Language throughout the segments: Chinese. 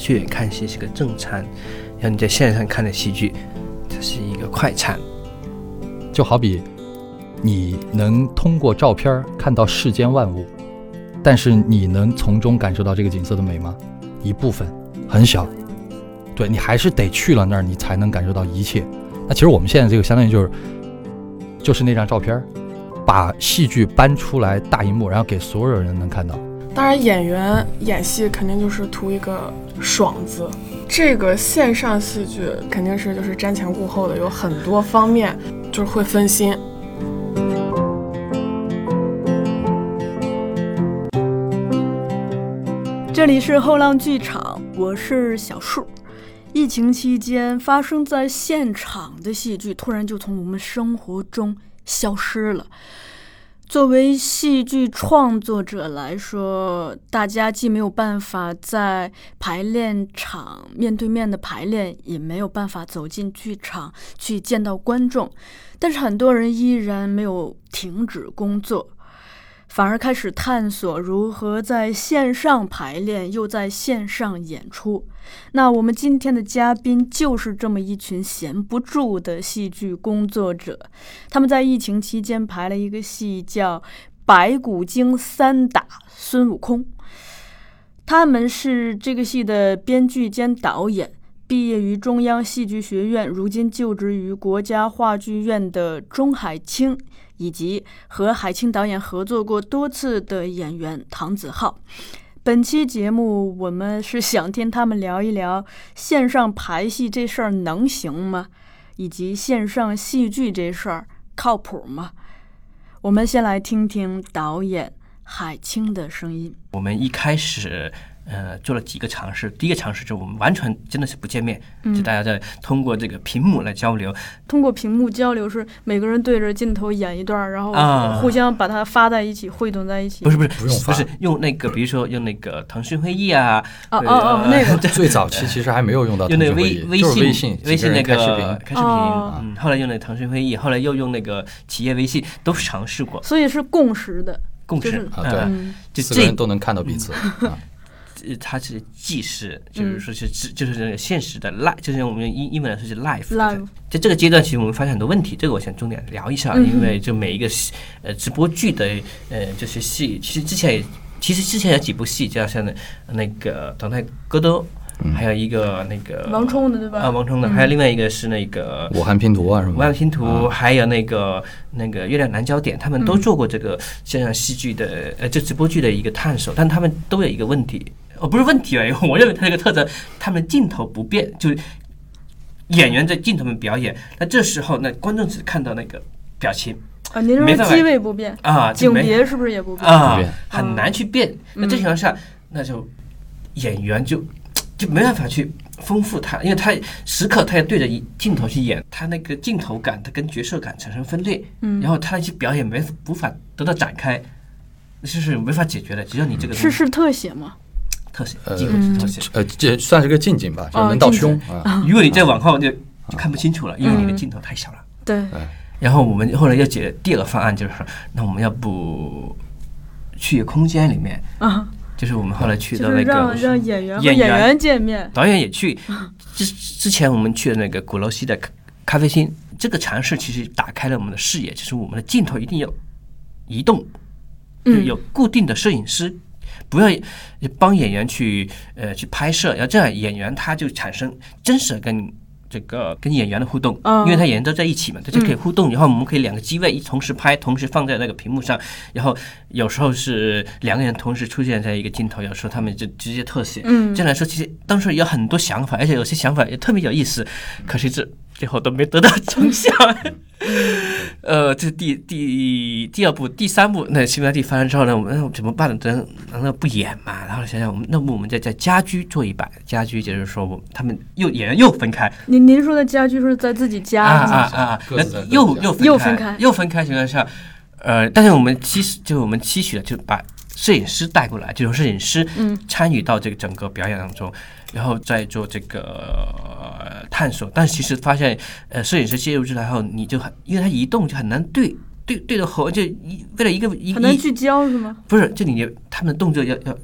去看戏是个正餐，然后你在线上看的戏剧，它是一个快餐。就好比你能通过照片看到世间万物，但是你能从中感受到这个景色的美吗？一部分，很小。对你还是得去了那儿，你才能感受到一切。那其实我们现在这个相当于就是，就是那张照片，把戏剧搬出来大荧幕，然后给所有人能看到。当然，演员演戏肯定就是图一个爽字。这个线上戏剧肯定是就是瞻前顾后的，有很多方面就是会分心。这里是后浪剧场，我是小树。疫情期间发生在现场的戏剧，突然就从我们生活中消失了。作为戏剧创作者来说，大家既没有办法在排练场面对面的排练，也没有办法走进剧场去见到观众，但是很多人依然没有停止工作。反而开始探索如何在线上排练，又在线上演出。那我们今天的嘉宾就是这么一群闲不住的戏剧工作者。他们在疫情期间排了一个戏，叫《白骨精三打孙悟空》。他们是这个戏的编剧兼导演，毕业于中央戏剧学院，如今就职于国家话剧院的钟海清。以及和海清导演合作过多次的演员唐子浩，本期节目我们是想听他们聊一聊线上排戏这事儿能行吗？以及线上戏剧这事儿靠谱吗？我们先来听听导演海清的声音。我们一开始。呃，做了几个尝试。第一个尝试就是我们完全真的是不见面，就大家在通过这个屏幕来交流。通过屏幕交流是每个人对着镜头演一段，然后互相把它发在一起，汇总在一起。不是不是不用发，不是用那个，比如说用那个腾讯会议啊。哦哦哦，那个 最早期其实还没有用到用那个微微信微信微信那个开视频开视频。嗯，后来用那个腾讯会议，后来又用那个企业微信，都尝试过。所以是共识的，共识啊，对，就四个人都能看到彼此。它是既是，就是说是就是那个现实的 life，就是我们用英英文来说是 life。life 在这个阶段，其实我们发现很多问题，这个我想重点聊一下，因为就每一个呃直播剧的呃这些戏，其实之前也其实之前有几部戏，就像那那个《唐太戈多》。还有一个那个王冲的对吧？啊，王冲的，还有另外一个是那个武汉拼图啊，什么？武汉拼图，还有那个那个月亮南焦点，他们都做过这个线上戏剧的呃，这直播剧的一个探索，但他们都有一个问题，哦，不是问题哎，我认为它这个特征，他们镜头不变，就是演员在镜头面表演，那这时候那观众只看到那个表情啊，您说机位不变啊，景别是不是也不变啊？很难去变，那这情况下，那就演员就。就没办法去丰富他，因为他时刻他要对着镜头去演，他那个镜头感，他跟角色感产生分裂，嗯，然后他那些表演没无法得到展开，就是没法解决的。只要你这个是是特写吗？特写，呃，特写，呃，这算是个近景吧，就能到胸啊。如果你再往后就就看不清楚了，因为你的镜头太小了。对。然后我们后来又解第二个方案，就是说，那我们要不去空间里面啊。就是我们后来去的那个让让演员演员见面，导演也去。之之前我们去的那个鼓楼西的咖咖啡厅，这个尝试其实打开了我们的视野。就是我们的镜头一定要移动，有固定的摄影师，不要帮演员去呃去拍摄，要这样演员他就产生真实跟。这个跟演员的互动，因为他演员都在一起嘛，他就可以互动。然后我们可以两个机位一同时拍，同时放在那个屏幕上。然后有时候是两个人同时出现在一个镜头，有时候他们就直接特写。嗯这样来说，其实当时有很多想法，而且有些想法也特别有意思。可是这。最后都没得到成效，呃，这是第第第二部、第三部，那新闻地发生之后呢，我们怎么办呢？难难道不演嘛？然后想想，我们那么我们再在家居做一版，家居就是说，我他们又演员又分开。您您说的家居是在自己家啊啊啊！那又又又分开，又分开情况下，呃，但是我们期就是我们期许的，就把摄影师带过来，就是摄影师参与到这个整个表演当中。然后再做这个探索，但其实发现，呃，摄影师介入进来后，你就很，因为他移动就很难对对对着合，就一为了一个一很难聚焦是吗？不是，就你他们的动作要要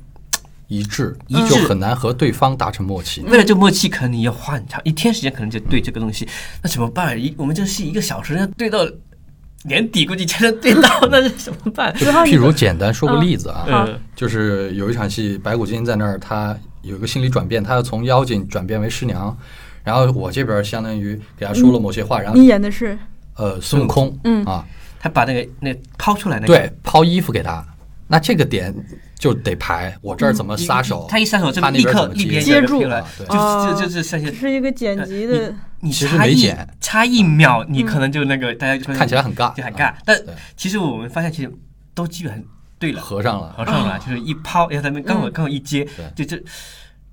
一致，一致就很难和对方达成默契。为了这默契，可能你要花很长一天时间，可能就对这个东西，那怎么办？一我们这个戏一个小时，要对到年底，估计签的对到，那是怎么办？然后你譬如简单说个例子啊，嗯就是有一场戏，白骨精在那儿，他有一个心理转变，他要从妖精转变为师娘，然后我这边相当于给他说了某些话，然后你演的是？呃孙悟空，嗯。啊，他把那个那抛出来那个，对，抛衣服给他，那这个点就得排，我这儿怎么撒手，他一撒手，这他立刻接立边接住了就就就是这些这是一个剪辑的，你其实差一没剪差一秒，你可能就那个大家就会看起来很尬就很啊尬。但其实我们发现，其实都基本上对了，合上了。合上了，就是一抛，然后他们刚好嗯刚好一接，就这。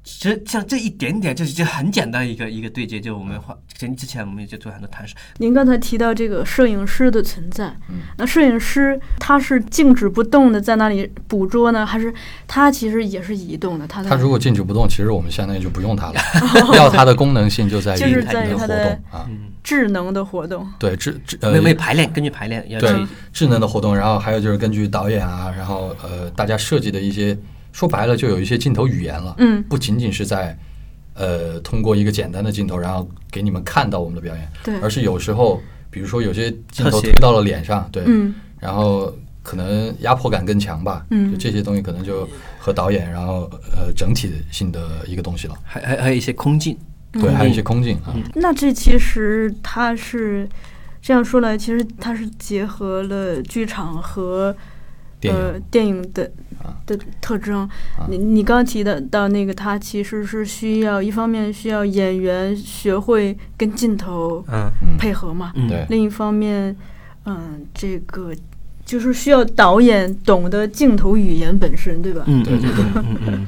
其实像这一点点，就是就很简单一个一个对接，就我们画前之前我们就做很多谈试，您刚才提到这个摄影师的存在，嗯那摄影师他是静止不动的在那里捕捉呢，还是他其实也是移动的？他他如果静止不动，其实我们相当于就不用它了。要它的功能性就在于就是你的活在于它的动啊，智能的活动？对智智呃没有没排练，根据排练要对智能的活动，然后还有就是根据导演啊，然后呃大家设计的一些，说白了就有一些镜头语言了，嗯，不仅仅是在呃通过一个简单的镜头，然后给你们看到我们的表演，对，而是有时候比如说有些镜头推到了脸上，对，嗯然后可能压迫感更强吧，嗯就这些东西可能就和导演，然后呃整体性的一个东西了，还还还有一些空镜，对，还有一些空镜啊，那这其实它是这样说来，其实它是结合了剧场和呃电影的啊。的特征。你你刚刚提的到那个，它其实是需要一方面需要演员学会跟镜头配合嘛，另一方面，嗯，这个就是需要导演懂得镜头语言本身，对吧？嗯对对对嗯嗯嗯，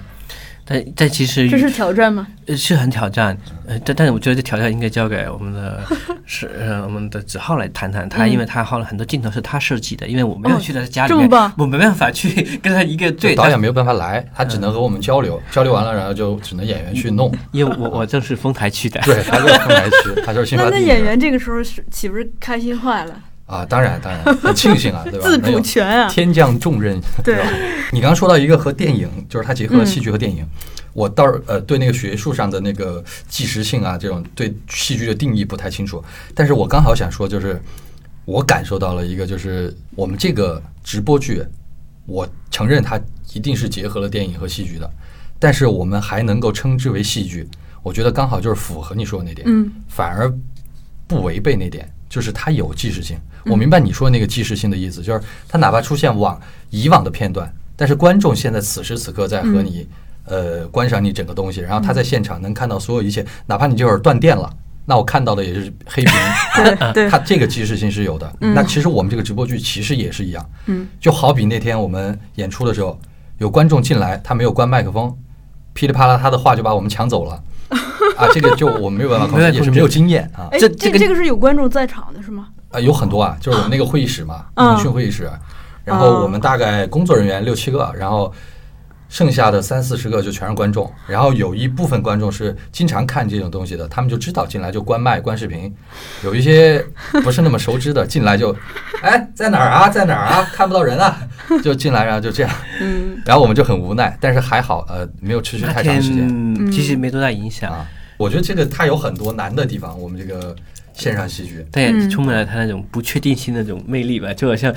但但其实这是挑战吗？呃是很挑战，呃，但但是我觉得这挑战应该交给我们的 是呃我们的子浩来谈谈，他嗯因为他耗了很多镜头是他设计的，因为我没有哦去他家里面这么棒，我没办法去 跟他一个对导演没有办法来，他只能和我们交流，交流完了，然后就只能演员去弄。因为我我正是丰台区的，对，他就是丰台区，他就是新那发地那演员这个时候是岂不是开心坏了？啊，当然当然，很庆幸啊，对吧？自主权啊！天降重任。对吧，你刚刚说到一个和电影，就是它结合了嗯戏剧和电影。我倒是呃对那个学术上的那个即时性啊，这种对戏剧的定义不太清楚。但是我刚好想说，就是我感受到了一个，就是我们这个直播剧，我承认它一定是结合了电影和戏剧的，但是我们还能够称之为戏剧，我觉得刚好就是符合你说的那点。嗯反而不违背那点，就是它有即时性。嗯我明白你说那个即时性的意思，就是它哪怕出现往以往的片段，但是观众现在此时此刻在和你、呃观赏你整个东西，然后他在现场能看到所有一切，哪怕你这会儿断电了。那我看到的也是黑屏，对对它这个即时性是有的。那其实我们这个直播剧其实也是一样，嗯，就好比那天我们演出的时候，有观众进来，他没有关麦克风，噼里啪啦他的话就把我们抢走了，啊，这个就我们没有办法 控制，没办法控制也是没有经验啊。哎，这这个这这个是有观众在场的是吗？啊，有很多啊，就是我们那个会议室嘛，嗯腾讯会议室，然后我们大概工作人员六七个，然后剩下的三四十个就全是观众，然后有一部分观众是经常看这种东西的，他们就知道进来就关麦关视频，有一些不是那么熟知的 进来就，哎，在哪儿啊，在哪儿啊，看不到人啊，就进来然后就这样，嗯，然后我们就很无奈，但是还好，呃，没有持续太长时间。天其实没多大影响，啊。我觉得这个它有很多难的地方，我们这个线上戏剧，但也嗯充满了他那种不确定性的那种魅力吧，就好像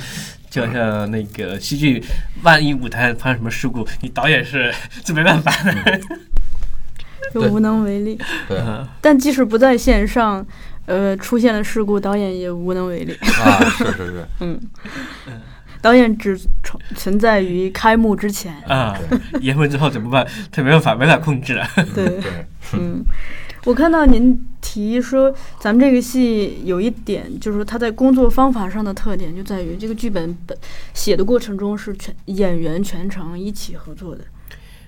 就好像那个戏剧，万一舞台发生什么事故，你导演是 这没办法的。就无能为力。但即使不在线上，呃，出现了事故，导演也无能为力。啊，是是是，嗯，导演只存存在于开幕之前。啊，演完之后怎么办？他没办法，没法控制了。对，对。嗯，我看到您提说，咱们这个戏有一点，就是说它在工作方法上的特点就在于这个剧本本写的过程中是全演员全程一起合作的，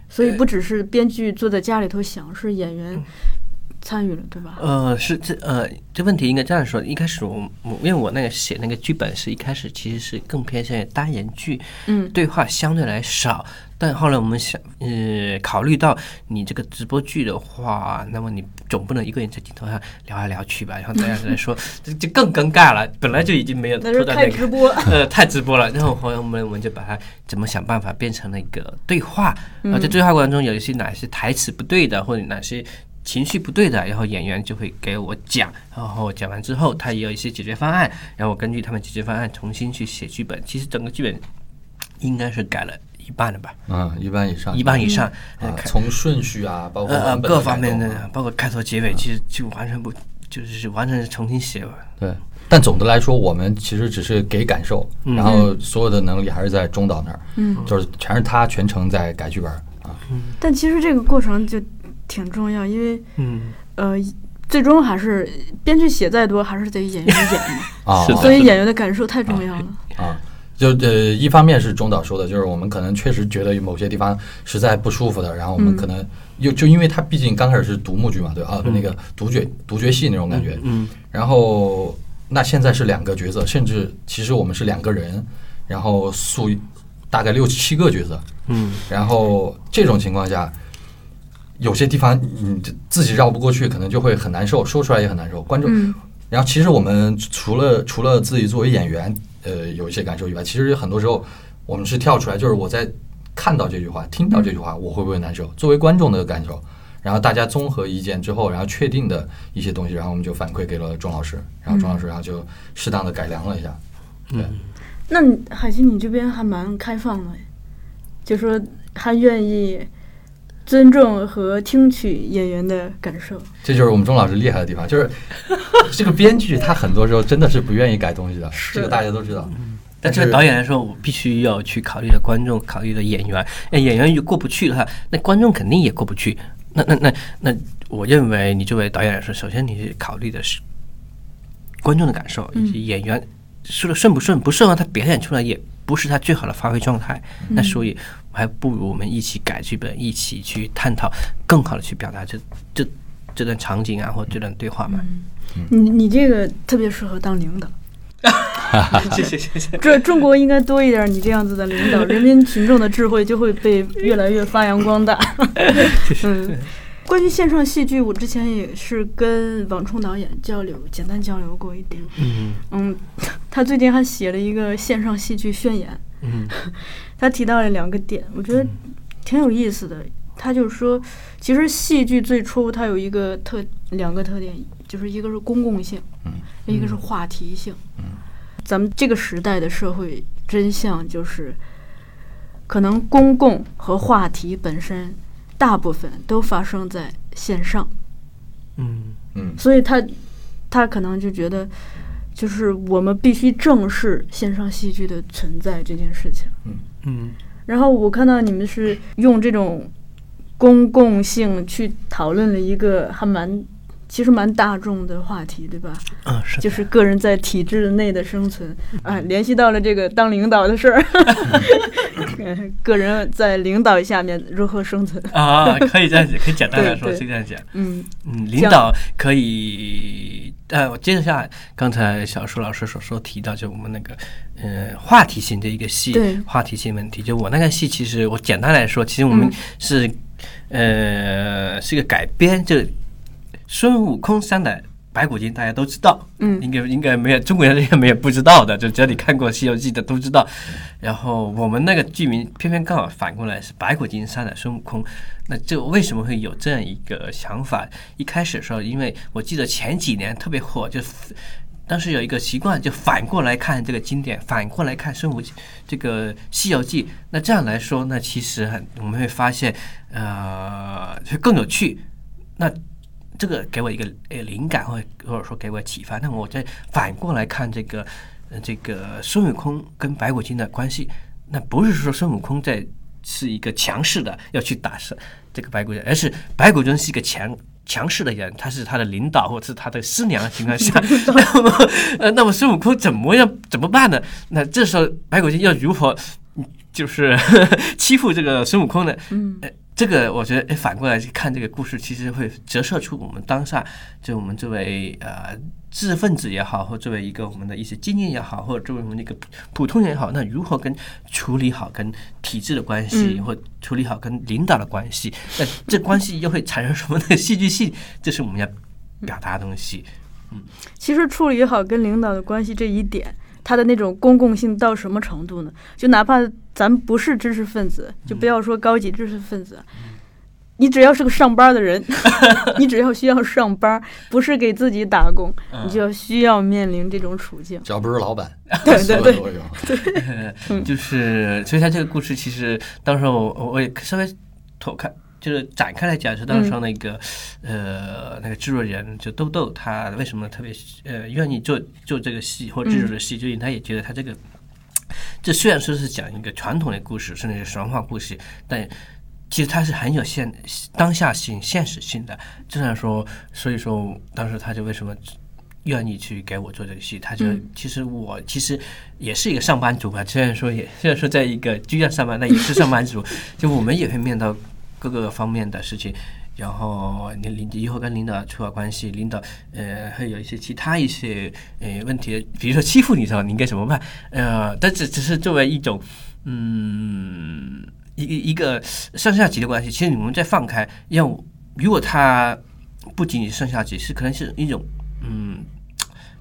所以不只是编剧坐在家里头想，是演员参与了，对吧？呃，是这呃，这问题应该这样说。一开始我我因为我那个写那个剧本是一开始其实是更偏向于单人剧，嗯对话相对来少。但后来我们想，呃，考虑到你这个直播剧的话，那么你总不能一个人在镜头上聊来聊去吧？然后大家来说，这就更尴尬了。本来就已经没有那是拖到那个，太直播，呃，太直播了。然后后来我们我们就把它怎么想办法变成了一个对话，然后在对话过程中有一些哪些台词不对的，或者哪些情绪不对的，然后演员就会给我讲，然后讲完之后，他也有一些解决方案，然后我根据他们解决方案重新去写剧本。其实整个剧本应该是改了一半了吧，嗯，一半以上，一半以上。从顺序啊，包括呃呃各方面的，包括开头结尾，其实就完全不就是完全是重新写了。对。但总的来说，我们其实只是给感受，嗯然后所有的能力还是在中岛那儿，嗯，就是全是他全程在改剧本啊。但其实这个过程就挺重要，因为嗯，呃，最终还是编剧写再多，还是得演员演嘛，啊，是所以演员的感受太重要了。啊，就呃，一方面是中岛说的，就是我们可能确实觉得有某些地方实在不舒服的，然后我们嗯。可能又就因为他毕竟刚开始是独幕剧嘛，对啊，嗯。那个独角独角戏那种感觉，嗯。然后那现在是两个角色，甚至其实我们是两个人，然后塑大概六七个角色，嗯。然后这种情况下，有些地方你自己绕不过去，可能就会很难受，说出来也很难受。观众，嗯然后其实我们除了除了自己作为演员，呃，有一些感受以外，其实很多时候我们是跳出来，就是我在看到这句话、听到这句话，我会不会难受？作为观众的感受。然后大家综合意见之后，然后确定的一些东西，然后我们就反馈给了钟老师，然后钟老师然后就适当的改良了一下。对，那海清，你这边还蛮开放的，就说还愿意尊重和听取演员的感受。这就是我们钟老师厉害的地方，就是 这个编剧他很多时候真的是不愿意改东西的，这个大家都知道。但作为导演来说，我必须要去考虑的观众，考虑的演员。哎，演员如果过不去的话，那观众肯定也过不去。那那那那，我认为你作为导演来说，首先你是考虑的是观众的感受，以及演员说的顺不顺，不顺的话，他表演出来也不是他最好的发挥状态。那所以，还不如我们一起改剧本，一起去探讨，更好的去表达这这这段场景啊，或这段对话嘛。你你这个特别适合当领导，谢谢谢谢。这中国应该多一点你这样子的领导，人民群众的智慧就会被越来越发扬光大。嗯，关于线上戏剧，我之前也是跟王冲导演交流，简单交流过一点。嗯嗯，他最近还写了一个线上戏剧宣言，嗯。他提到了两个点，我觉得挺有意思的。他就是说，其实戏剧最初它有一个特两个特点，就是一个是公共性，嗯。一个是话题性。嗯。咱们这个时代的社会真相就是，可能公共和话题本身大部分都发生在线上，嗯。嗯。所以他他可能就觉得，就是我们必须正视线上戏剧的存在这件事情。嗯嗯然后我看到你们是用这种公共性去讨论了一个还蛮其实蛮大众的话题，对吧？啊是就是个人在体制内的生存啊，联系到了这个当领导的事儿，嗯 个人在领导下面如何生存？啊，可以这样讲，可以简单来说可以这样讲。嗯嗯，领导可以，呃，我接着下来刚才小舒老师所说提到，就我们那个呃话题性的一个戏，话题性问题。就我那个戏，其实我简单来说，其实我们嗯是、呃是一个改编，就孙悟空三的白骨精，大家都知道。嗯应该应该没有中国人应该没有不知道的，就只要你看过《西游记》的都知道。然后我们那个剧名偏偏刚好反过来是白骨精山的孙悟空，那这为什么会有这样一个想法？一开始的时候，因为我记得前几年特别火，就当时有一个习惯，就反过来看这个经典，反过来看孙悟这个《西游记》。那这样来说，那其实很我们会发现，呃，就更有趣。那这个给我一个呃灵感，或者或者说给我启发。那我再反过来看这个呃这个孙悟空跟白骨精的关系，那不是说孙悟空在是一个强势的要去打胜这个白骨精，而是白骨精是一个强。强势的人，他是他的领导或者是他的师娘的情况下 那么呃，那么孙悟空怎么样怎么办呢？那这时候白骨精要如何嗯就是 欺负这个孙悟空呢？嗯呃，这个我觉得，哎，反过来去看这个故事，其实会折射出我们当下，就我们作为呃知识分子也好，或作为一个我们的一些经验也好，或者作为我们一个普通人也好，那如何跟处理好跟体制的关系，或处理好跟领导的关系，那这关系又会产生什么的戏剧性？这是我们要表达的东西。嗯其实处理好跟领导的关系这一点，它的那种公共性到什么程度呢？就哪怕咱不是知识分子，就不要说高级知识分子，你只要是个上班的人，你只要需要上班，不是给自己打工，你就需要面临这种处境。只要不是老板，对对对所有都有就是，所以他这个故事其实当时候我我也稍微偷看，就是展开来讲，是当时那个、呃那个制作人就豆豆，他为什么特别呃愿意做做这个戏或制作的戏，就因为他也觉得他这个。这虽然说是讲一个传统的故事，甚至是神话故事，但其实它是很有现当下性、现实性的。这样说，所以说当时他就为什么愿意去给我做这个戏？他就、其实我其实也是一个上班族吧，虽然说也虽然说在一个剧院上班，但也是上班族，就我们也会面到各个方面的事情。然后你领以后跟领导处好关系，领导呃会有一些其他一些呃问题，比如说欺负你的时候，你应该怎么办？呃，但只只是作为一种嗯一个一个上下级的关系，其实你们再放开，要如果他不仅仅上下级，是可能是一种嗯。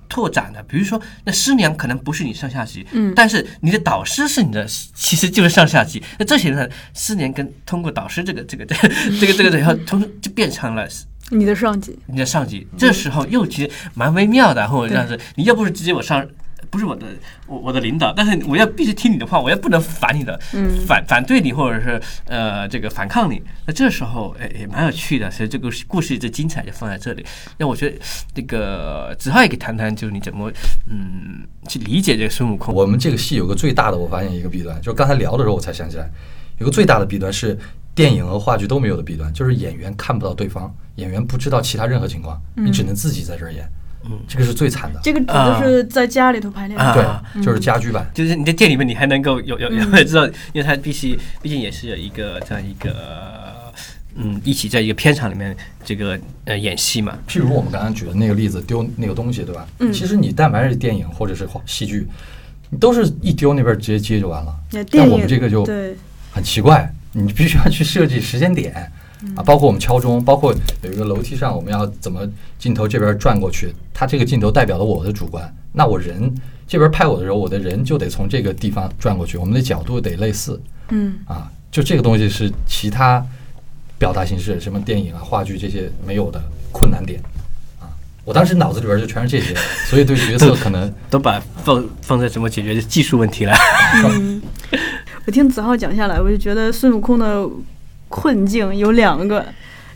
拓展的，比如说，那师娘可能不是你上下级，嗯，但是你的导师是你的，其实就是上下级。那这些呢，师娘跟通过导师这个这个这个这个这个，然 后通就变成了你的上级，你的上级。这时候又其实蛮微妙的，或者这样子，你要不是直接我上。不是我的，我我的领导，但是我要必须听你的话，我也不能反你的，反反对你，或者是呃这个反抗你。那这时候哎也蛮有趣的，所以这个故事的精彩就放在这里。那我觉得这个子浩也可以谈谈，就是你怎么嗯去理解这个孙悟空。我们这个戏有个最大的，我发现一个弊端，就是刚才聊的时候我才想起来，有个最大的弊端是电影和话剧都没有的弊端，就是演员看不到对方，演员不知道其他任何情况，你只能自己在这儿演。嗯，这个是最惨的。这个指的是在家里头排练。啊对，就是家居版。就是你在店里面，你还能够有有有知道，因为它必须毕竟也是有一个这样一个嗯，一起在一个片场里面这个呃演戏嘛。譬如我们刚刚举的那个例子，丢那个东西，对吧？嗯。其实你但凡是电影或者是戏剧，你都是一丢那边直接接就完了。但我们这个就很奇怪，你必须要去设计时间点。啊，包括我们敲钟，包括有一个楼梯上，我们要怎么镜头这边转过去？它这个镜头代表了我的主观，那我人这边拍我的时候，我的人就得从这个地方转过去，我们的角度得类似。嗯，啊，就这个东西是其他表达形式，什么电影啊、话剧这些没有的困难点。啊，我当时脑子里边就全是这些，所以对角色可能都把放放在怎么解决技术问题了。嗯，我听子浩讲下来，我就觉得孙悟空的。困境有两个，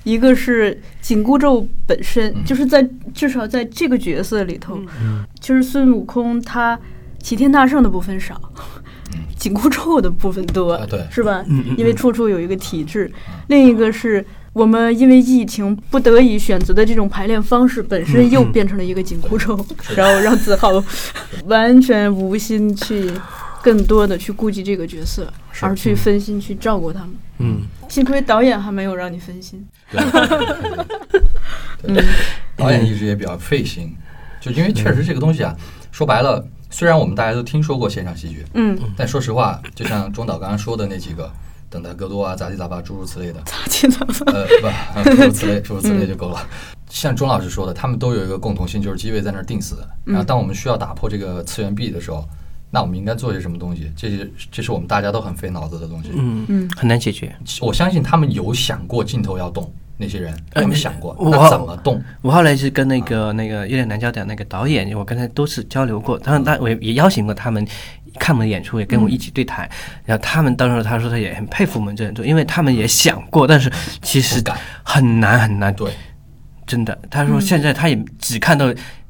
一个是紧箍咒本身，就是在至少在这个角色里头，就是孙悟空他齐天大圣的部分少，紧箍咒的部分多，对，是吧？因为处处有一个体制。另一个是我们因为疫情不得已选择的这种排练方式，本身又变成了一个紧箍咒，然后让子豪完全无心去。更多的去顾及这个角色，而去分心去照顾他们。嗯，幸亏导演还没有让你分心。对，导演一直也比较费心，就因为确实这个东西啊，说白了，虽然我们大家都听说过线上戏剧，嗯，但说实话，就像钟导刚刚说的那几个，等待戈多啊、杂七杂八诸如此类的，杂七杂八，呃，不，诸如此类，诸如此类就够了。像钟老师说的，他们都有一个共同性，就是机位在那儿定死的。然后，当我们需要打破这个次元壁的时候。那我们应该做些什么东西？这些这是我们大家都很费脑子的东西。嗯嗯，很难解决。我相信他们有想过镜头要动，那些人他们想过，那怎么动？我后来是跟那个那个有点难教的那个导演，我跟他多次交流过，当然他我也邀请过他们看我们的演出，也跟我一起对谈。然后他们当时他说他也很佩服我们这样做，因为他们也想过，但是其实很难很难。对，真的，他说现在他也只看到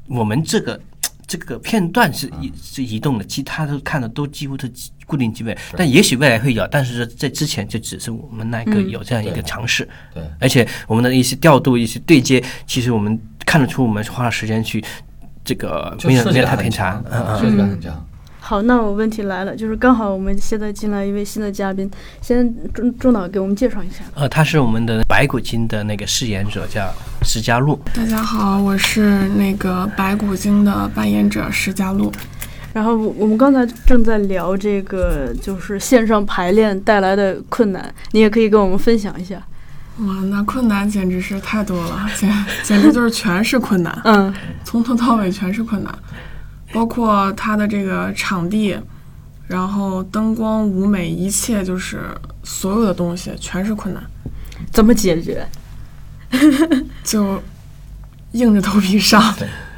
我们这个。这个片段是移是移动的，其他都看的都几乎是固定机位，但也许未来会有，但是在之前就只是我们那个有这样一个尝试。对，而且我们的一些调度、一些对接，其实我们看得出我们花了时间去这个没有没有太偏差，设计感很强。好，那我问题来了，就是刚好我们现在进来一位新的嘉宾，先钟钟导给我们介绍一下。呃，他是我们的白骨精的那个饰演者，叫石佳璐。大家好，我是那个白骨精的扮演者石佳璐。然后我们刚才正在聊这个，就是线上排练带来的困难，你也可以跟我们分享一下。哇，那困难简直是太多了，简简直就是全是困难。嗯，从头到尾全是困难。包括它的这个场地，然后灯光、舞美，一切就是所有的东西全是困难。怎么解决？就硬着头皮上，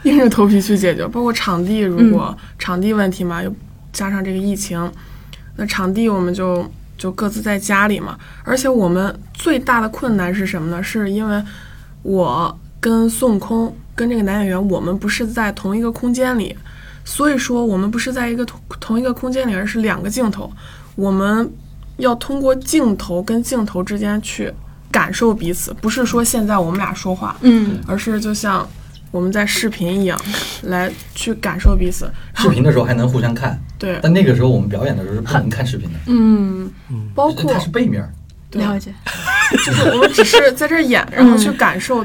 硬着头皮去解决。包括场地，如果场地问题嘛，又加上这个疫情，那场地我们就就各自在家里嘛。而且我们最大的困难是什么呢？是因为我跟孙悟空跟这个男演员，我们不是在同一个空间里。所以说，我们不是在一个同同一个空间里，而是两个镜头。我们要通过镜头跟镜头之间去感受彼此，不是说现在我们俩说话，嗯，而是就像我们在视频一样来去感受彼此。视频的时候还能互相看，对，但那个时候我们表演的时候是不能看视频的，嗯，包括它是背面，了解，就是我们只是在这儿演，然后去感受。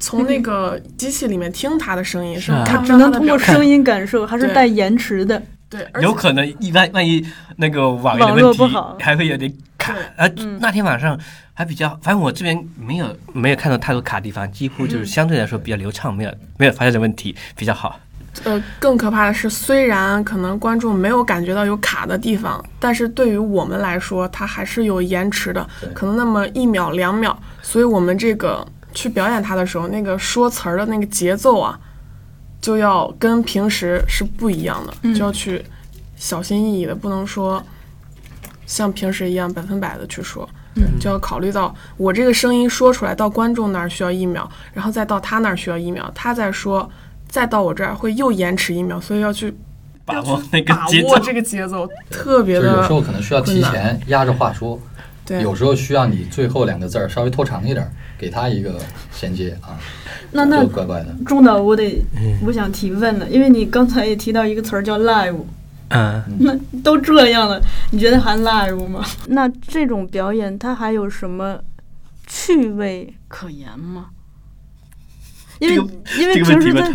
从那个机器里面听他的声音，是看只能通过声音感受，还是带延迟的。对，有可能一万万一那个网网络不好，还会有点卡。呃，那天晚上还比较，反正我这边没有没有看到太多卡地方，几乎就是相对来说比较流畅，没有没有发现这问题，比较好。呃，更可怕的是，虽然可能观众没有感觉到有卡的地方，但是对于我们来说，它还是有延迟的，可能那么一秒两秒，所以我们这个。去表演它的时候，那个说词儿的那个节奏啊，就要跟平时是不一样的，就要去小心翼翼的，不能说像平时一样百分百的去说，就要考虑到我这个声音说出来到观众那儿需要一秒，然后再到他那儿需要一秒，他再说，再到我这儿会又延迟一秒，所以要去把握那个把握这个节奏，特别的有时候可能需要提前压着话说。有时候需要你最后两个字儿稍微拖长一点，给他一个衔接啊。那那怪怪的。重的，我得我想提问了，因为你刚才也提到一个词儿叫 live，嗯，那都这样了，你觉得还 live 吗？那这种表演它还有什么趣味可言吗？因为因为平时在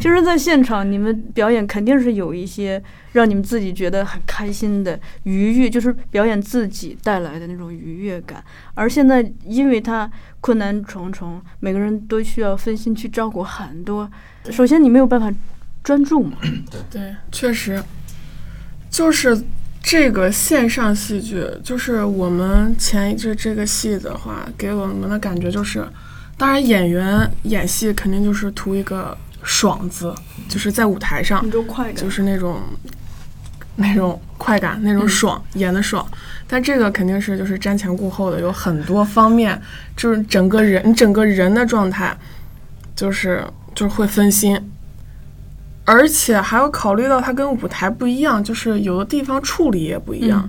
平时在现场，你们表演肯定是有一些让你们自己觉得很开心的愉悦，就是表演自己带来的那种愉悦感。而现在，因为他困难重重，每个人都需要分心去照顾很多。首先，你没有办法专注嘛？对，确实，就是这个线上戏剧，就是我们前一阵这个戏的话，给我们的感觉就是。当然，演员演戏肯定就是图一个爽字，就是在舞台上，就是那种那种快感，那种爽，演的爽。但这个肯定是就是瞻前顾后的，有很多方面，就是整个人整个人的状态，就是就是会分心，而且还要考虑到它跟舞台不一样，就是有的地方处理也不一样。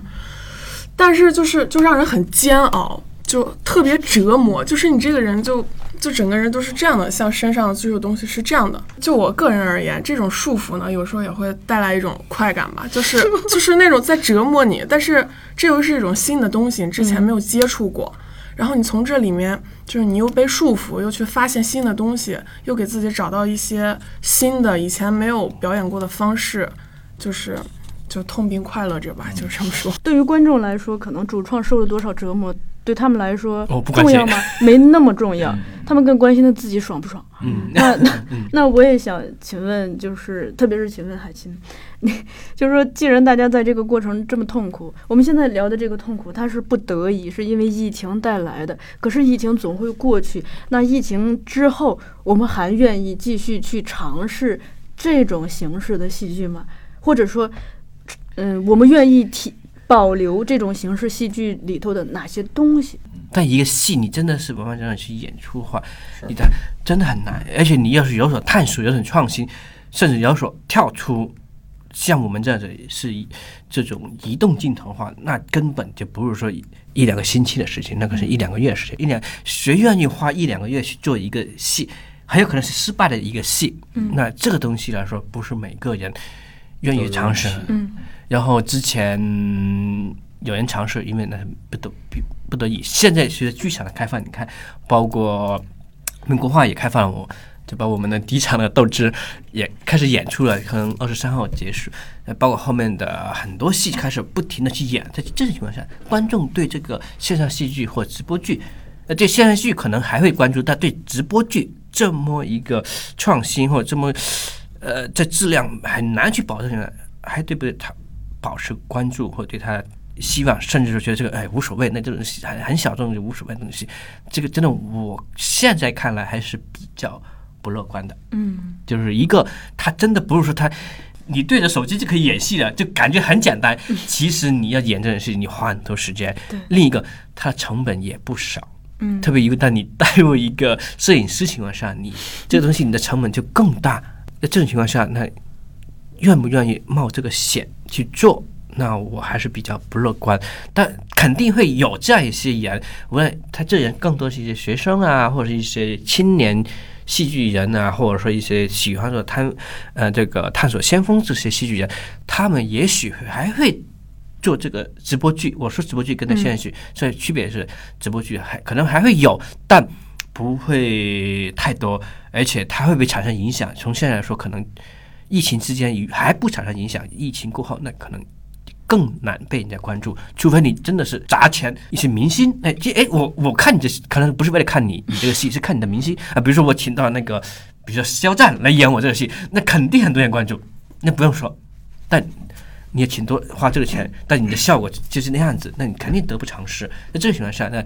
但是就是就让人很煎熬。就特别折磨，就是你这个人就就整个人都是这样的，像身上的所有东西是这样的。就我个人而言，这种束缚呢，有时候也会带来一种快感吧，就是 就是那种在折磨你，但是这又是一种新的东西，之前没有接触过。然后你从这里面，就是你又被束缚，又去发现新的东西，又给自己找到一些新的以前没有表演过的方式，就是就痛并快乐着吧，就这么说。对于观众来说，可能主创受了多少折磨。对他们来说重要吗？没那么重要，他们更关心的自己爽不爽。嗯，那 那 那我也想请问，就是特别是请问海清，你就是说，既然大家在这个过程这么痛苦，我们现在聊的这个痛苦，它是不得已，是因为疫情带来的。可是疫情总会过去，那疫情之后，我们还愿意继续去尝试这种形式的戏剧吗？或者说，嗯，我们愿意提。保留这种形式戏剧里头的哪些东西？但一个戏你真的是完完整整去演出的话，你的真的很难。而且你要是有所探索、有所创新，甚至有所跳出，像我们这样子是这种移动镜头的话，那根本就不是说一两个星期的事情，那可是一两个月的事情。一两谁愿意花一两个月去做一个戏，很有可能是失败的一个戏。那这个东西来说，不是每个人愿意尝试。嗯然后之前有人尝试，因为那不得不不得已。现在随着剧场的开放，你看，包括民国话也开放了我，就把我们的第一场的斗志也开始演出了，可能二十三号结束。呃，包括后面的很多戏开始不停的去演，在这种情况下，观众对这个线上戏剧或直播剧，呃，对线上戏剧可能还会关注，但对直播剧这么一个创新或者这么呃，这质量很难去保证的，还对不对他保持关注或对他希望，甚至是觉得这个哎无所谓，那这种戏很很小众就无所谓的东西，这个真的我现在看来还是比较不乐观的。嗯就是一个他真的不是说他。你对着手机就可以演戏了，就感觉很简单。其实你要演这种事情，你花很多时间。对另一个，它的成本也不少。嗯特别一个，当你带入一个摄影师情况下，你这个东西你的成本就更大。在这种情况下，那愿不愿意冒这个险去做？那我还是比较不乐观，但肯定会有这样一些人，无论他这人更多是一些学生啊，或者是一些青年戏剧人啊，或者说一些喜欢说探呃这个探索先锋这些戏剧人，他们也许还会做这个直播剧。我说直播剧跟那现在剧，所以区别是直播剧还可能还会有，但不会太多，而且它会不会产生影响？从现在来说，可能疫情之间还不产生影响，疫情过后那可能。更难被人家关注，除非你真的是砸钱一些明星，哎，这哎，我我看你这可能不是为了看你你这个戏，是看你的明星啊。比如说我请到那个，比如说肖战来演我这个戏，那肯定很多人关注，那不用说。但你也请多花这个钱，但你的效果就是那样子，那你肯定得不偿失。在这个情况下，那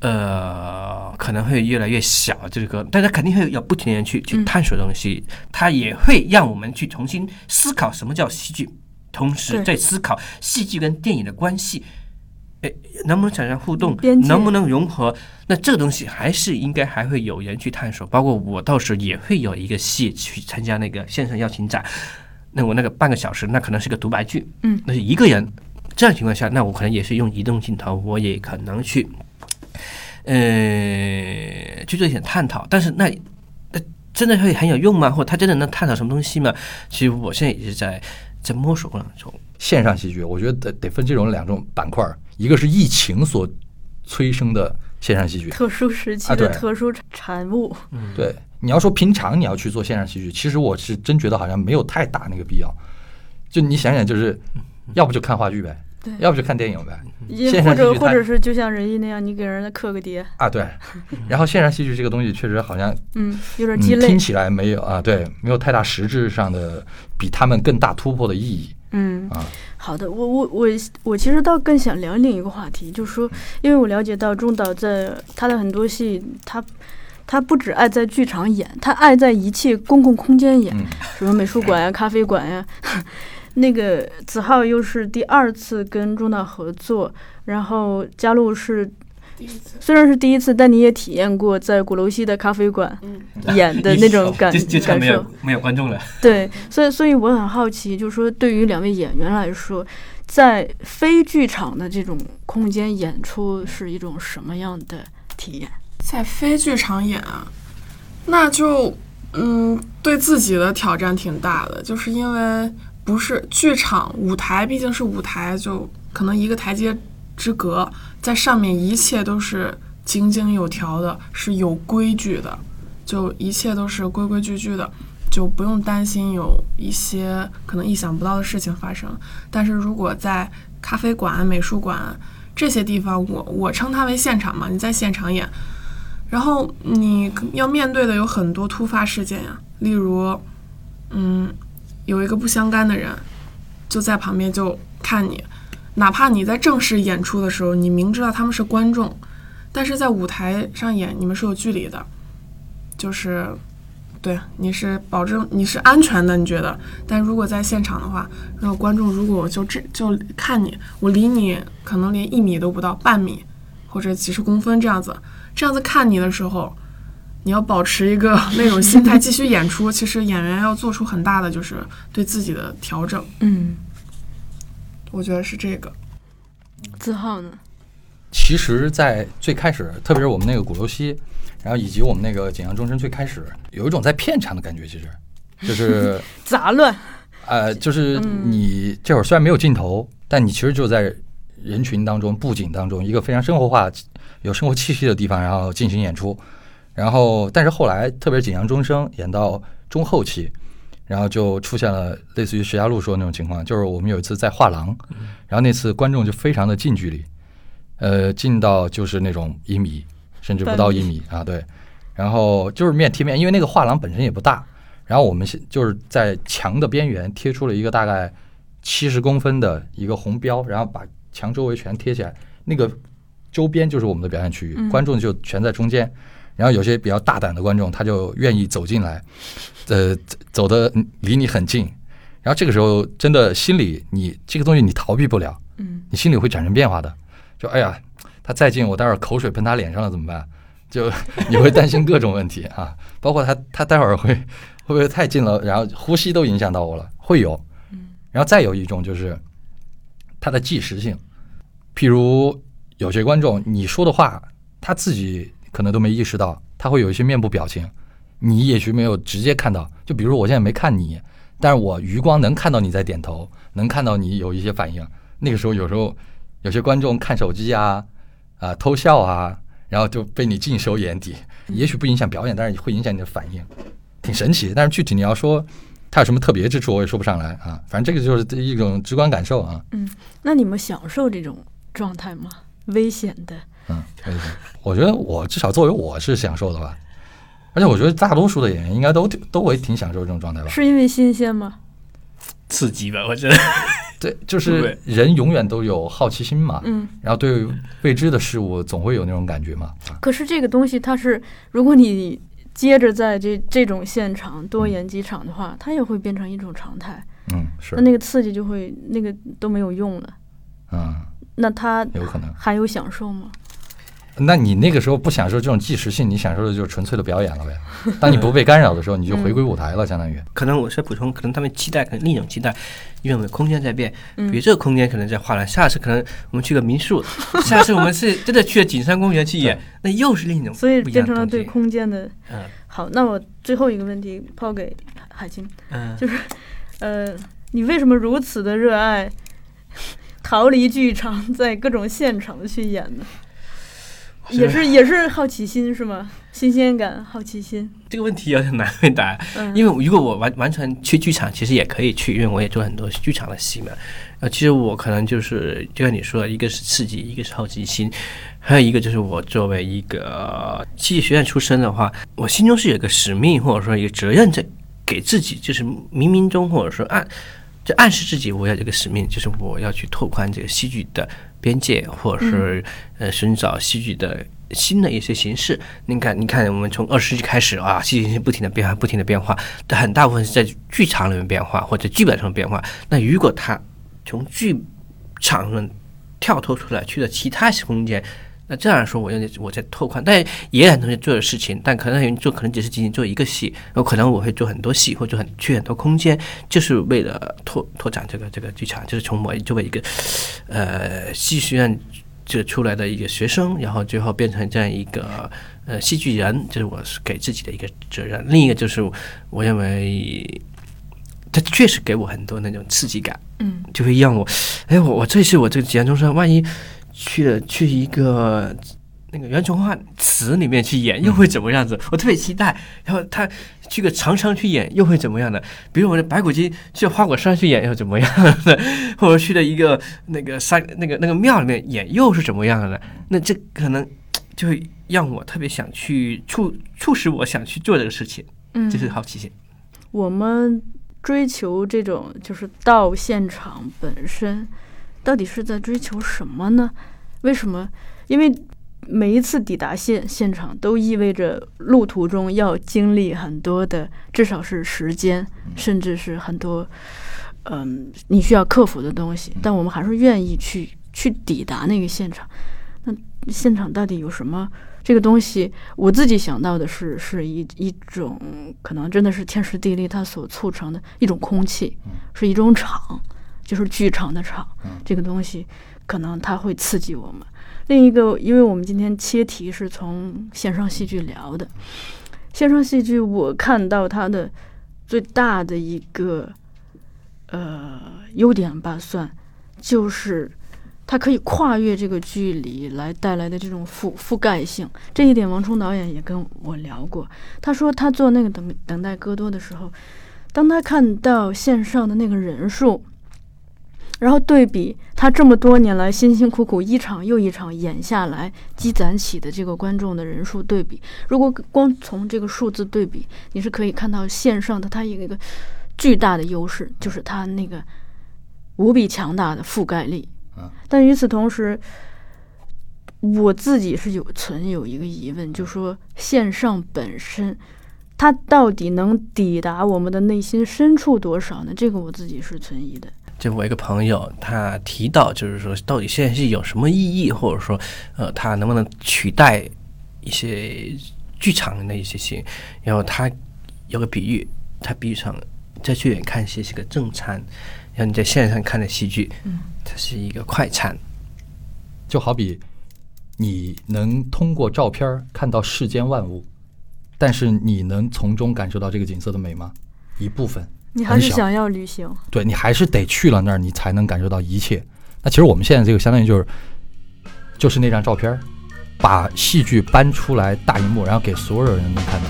呃可能会越来越小，这个，但是肯定会有不停的人去去探索东西，它也会让我们去重新思考什么叫戏剧。同时在思考戏剧跟电影的关系，诶，能不能产生互动能不能融合？那这个东西还是应该还会有人去探索，包括我到时候也会有一个戏去参加那个线上邀请展，那我那个半个小时，那可能是个独白剧，嗯，那是一个人，这样情况下，那我可能也是用移动镜头，我也可能去，呃，去做一点探讨，但是那。那真的会很有用吗？或者他真的能探讨什么东西吗？其实我现在也是在在摸索过程中。线上戏剧，我觉得得得分这种两种板块儿，一个是疫情所催生的线上戏剧，特殊时期的特殊产物。对，你要说平常你要去做线上戏剧，其实我是真觉得好像没有太大那个必要。就你想想，就是要不就看话剧呗，对要不就看电影呗。或者或者是就像仁义那样，你给人家刻个碟，啊，对。然后线上戏剧这个东西确实好像嗯，有点嗯鸡肋听，起来没有啊，对，没有太大实质上的比他们更大突破的意义嗯。啊。好的，我我我我其实倒更想聊另一个话题，就是说，因为我了解到中岛在他的很多戏，他他不只爱在剧场演，他爱在一切公共空间演，嗯什么美术馆呀、咖啡馆呀。那个子浩又是第二次跟中岛合作，然后佳璐是第一次，虽然是第一次，但你也体验过在鼓楼西的咖啡馆嗯，演的那种感 就就差感受没有。没有观众了。对，所以所以我很好奇，就是说对于两位演员来说，在非剧场的这种空间演出是一种什么样的体验？在非剧场演啊，那就嗯，对自己的挑战挺大的，就是因为不是剧场舞台，毕竟是舞台，就可能一个台阶之隔，在上面一切都是井井有条的，是有规矩的，就一切都是规规矩矩的。就不用担心有一些可能意想不到的事情发生。但是如果在咖啡馆、美术馆这些地方，我我称它为现场嘛，你在现场演，然后你要面对的有很多突发事件呀，例如，嗯，有一个不相干的人就在旁边就看你，哪怕你在正式演出的时候，你明知道他们是观众，但是在舞台上演你们是有距离的，就是。对，你是保证你是安全的，你觉得？但如果在现场的话，那观众如果就这就看你，我离你可能连一米都不到，半米或者几十公分这样子，这样子看你的时候，你要保持一个 那种心态继续演出。其实演员要做出很大的就是对自己的调整，嗯，我觉得是这个。子浩呢？其实，在最开始，特别是我们那个鼓楼西，然后以及我们那个景阳钟声，最开始有一种在片场的感觉，其实就是 杂乱，呃，就是嗯你这会儿虽然没有镜头，但你其实就在人群当中、布景当中一个非常生活化、有生活气息的地方，然后进行演出。然后，但是后来，特别是《景阳钟声》演到中后期，然后就出现了类似于石家路说的那种情况，就是我们有一次在画廊，然后那次观众就非常的近距离，呃，近到就是那种一米，甚至不到一米啊，对。然后就是面贴面，因为那个画廊本身也不大，然后我们就是在墙的边缘贴出了一个大概七十公分的一个红标，然后把墙周围全贴起来，那个周边就是我们的表演区域，嗯观众就全在中间。然后有些比较大胆的观众，他就愿意走进来，呃，走的离你很近。然后这个时候，真的心里你这个东西你逃避不了，嗯，你心里会产生变化的。就哎呀，他再近，我待会儿口水喷他脸上了怎么办？就你会担心各种问题啊，包括他他待会儿会会不会太近了，然后呼吸都影响到我了，会有。然后再有一种就是它的即时性，譬如有些观众你说的话，他自己可能都没意识到，他会有一些面部表情，你也许没有直接看到。就比如我现在没看你，但是我余光能看到你在点头，能看到你有一些反应。那个时候有时候有些观众看手机啊，啊、偷笑啊，然后就被你尽收眼底。也许不影响表演，但是会影响你的反应，挺神奇。但是具体你要说它有什么特别之处，我也说不上来啊。反正这个就是一种直观感受啊。嗯那你们享受这种状态吗？危险的，嗯，可以的我觉得我至少作为我是享受的吧，而且我觉得大多数的演员应该都都会挺享受这种状态吧。是因为新鲜吗？刺激吧，我觉得。对，就是人永远都有好奇心嘛，嗯，然后对未知的事物总会有那种感觉嘛。啊可是这个东西它是，如果你接着在这这种现场多演几场的话，它也会变成一种常态。嗯，是那，那个刺激就会那个都没有用了。嗯，那它有可能。还有享受吗？那你那个时候不享受这种即时性，你享受的就是纯粹的表演了呗。当你不被干扰的时候，你就回归舞台了，相当于。可能我是补充，可能他们期待可能另一种期待，因为我们的空间在变，嗯比如这个空间可能在画廊，下次可能我们去个民宿，下次我们是真的去了景山公园去演，那又是另一种所以变成了对。空间的。嗯好，那我最后一个问题抛给海海清，嗯，就是呃，你为什么如此的热爱 逃离剧场，在各种现场的去演呢？也是也是好奇心是吗？新鲜感、好奇心。这个问题有点难回答，嗯，因为如果我完完全去剧场，其实也可以去，因为我也做很多剧场的戏嘛。呃，其实我可能就是就像你说的，一个是刺激，一个是好奇心，还有一个就是我作为一个戏剧学院出身的话，我心中是有一个使命或者说一个责任在给自己，就是冥冥中或者说暗就暗示自己，我要有一个使命，就是我要去拓宽这个戏剧的边界，或者是呃寻找戏剧的新的一些形式。你看，你看，我们从二十世纪开始啊，戏剧形式不停的变化，不停的变化，但很大部分是在剧场里面变化或者剧本上变化。那如果它从剧场上跳脱出来，去了其他空间。那这样说，我要我在拓宽，但也很多人做的事情，但可能有人做可能只是仅仅做一个戏，有可能我会做很多戏，或者很去很多空间，就是为了拓拓展这个这个剧场，就是从我作为一个呃戏剧学院这出来的一个学生，然后最后变成这样一个呃戏剧人，就是我是给自己的一个责任。另一个就是我认为，它确实给我很多那种刺激感，嗯，就会让我，哎，我我这次我这个节中生，万一去了去一个那个袁崇焕词里面去演，又会怎么样子？我特别期待。然后他去个长城去演，又会怎么样的？比如我的白骨精去花果山去演，又怎么样的？或者去了一个那个山那个那个庙里面演，又是怎么样的？那这可能就会让我特别想去促促使我想去做这个事情，嗯，这是好奇心。我们追求这种就是到现场本身，到底是在追求什么呢？为什么？因为每一次抵达现现场，都意味着路途中要经历很多的，至少是时间，甚至是很多，嗯，你需要克服的东西。但我们还是愿意去去抵达那个现场。那现场到底有什么？这个东西，我自己想到的是，是一一种可能真的是天时地利它所促成的一种空气，是一种场，就是剧场的场。这个东西可能它会刺激我们。另一个，因为我们今天切题是从线上戏剧聊的，线上戏剧我看到它的最大的一个呃优点吧，算就是它可以跨越这个距离来带来的这种覆覆盖性。这一点，王冲导演也跟我聊过。他说他做那个等等待戈多的时候，当他看到线上的那个人数。然后对比他这么多年来辛辛苦苦一场又一场演下来积攒起的这个观众的人数对比，如果光从这个数字对比，你是可以看到线上的它一个一个巨大的优势，就是它那个无比强大的覆盖力。但与此同时，我自己是有存有一个疑问，就说线上本身它到底能抵达我们的内心深处多少呢？这个我自己是存疑的。就我一个朋友，他提到，就是说，到底线戏有什么意义，或者说，呃，它能不能取代一些剧场的一些戏？然后他有个比喻，他比喻成在剧院看戏是个正餐，然后你在线上看的戏剧，嗯，它是一个快餐。就好比你能通过照片看到世间万物，但是你能从中感受到这个景色的美吗？一部分。你还是想要旅行？对你还是得去了那儿，你才能感受到一切。那其实我们现在这个相当于就是，就是那张照片，把戏剧搬出来大荧幕，然后给所有人能看到。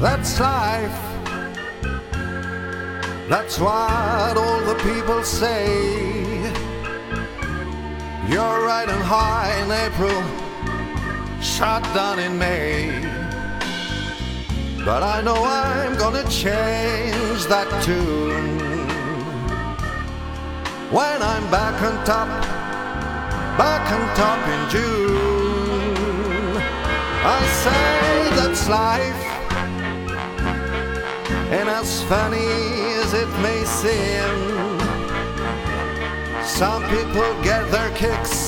That's life. That's what all the people say. You're riding high in April. Shot down in May. But I know I'm gonna change that tune when I'm back on top, back on top in June. I say that's life, and as funny as it may seem, some people get their kicks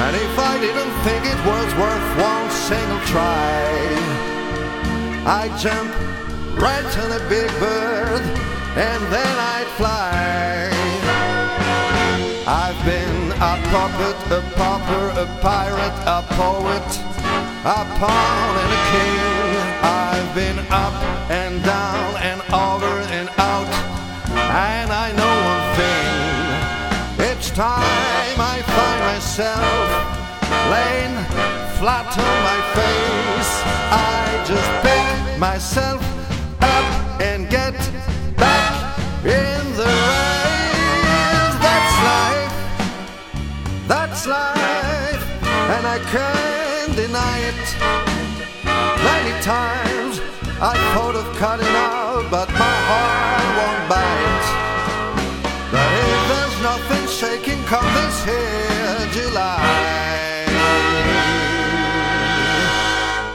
And if I didn't think it was worth one single try, I'd jump right on a big bird and then I'd fly. I've been a puppet, a pauper, a pirate, a poet, a pawn and a flat on my face. I just pick myself up and get back in the race. That's life, that's life, and I can't deny it. Many times I thought of cutting out, but my heart won't bite. But if there's nothing shaking come this here July.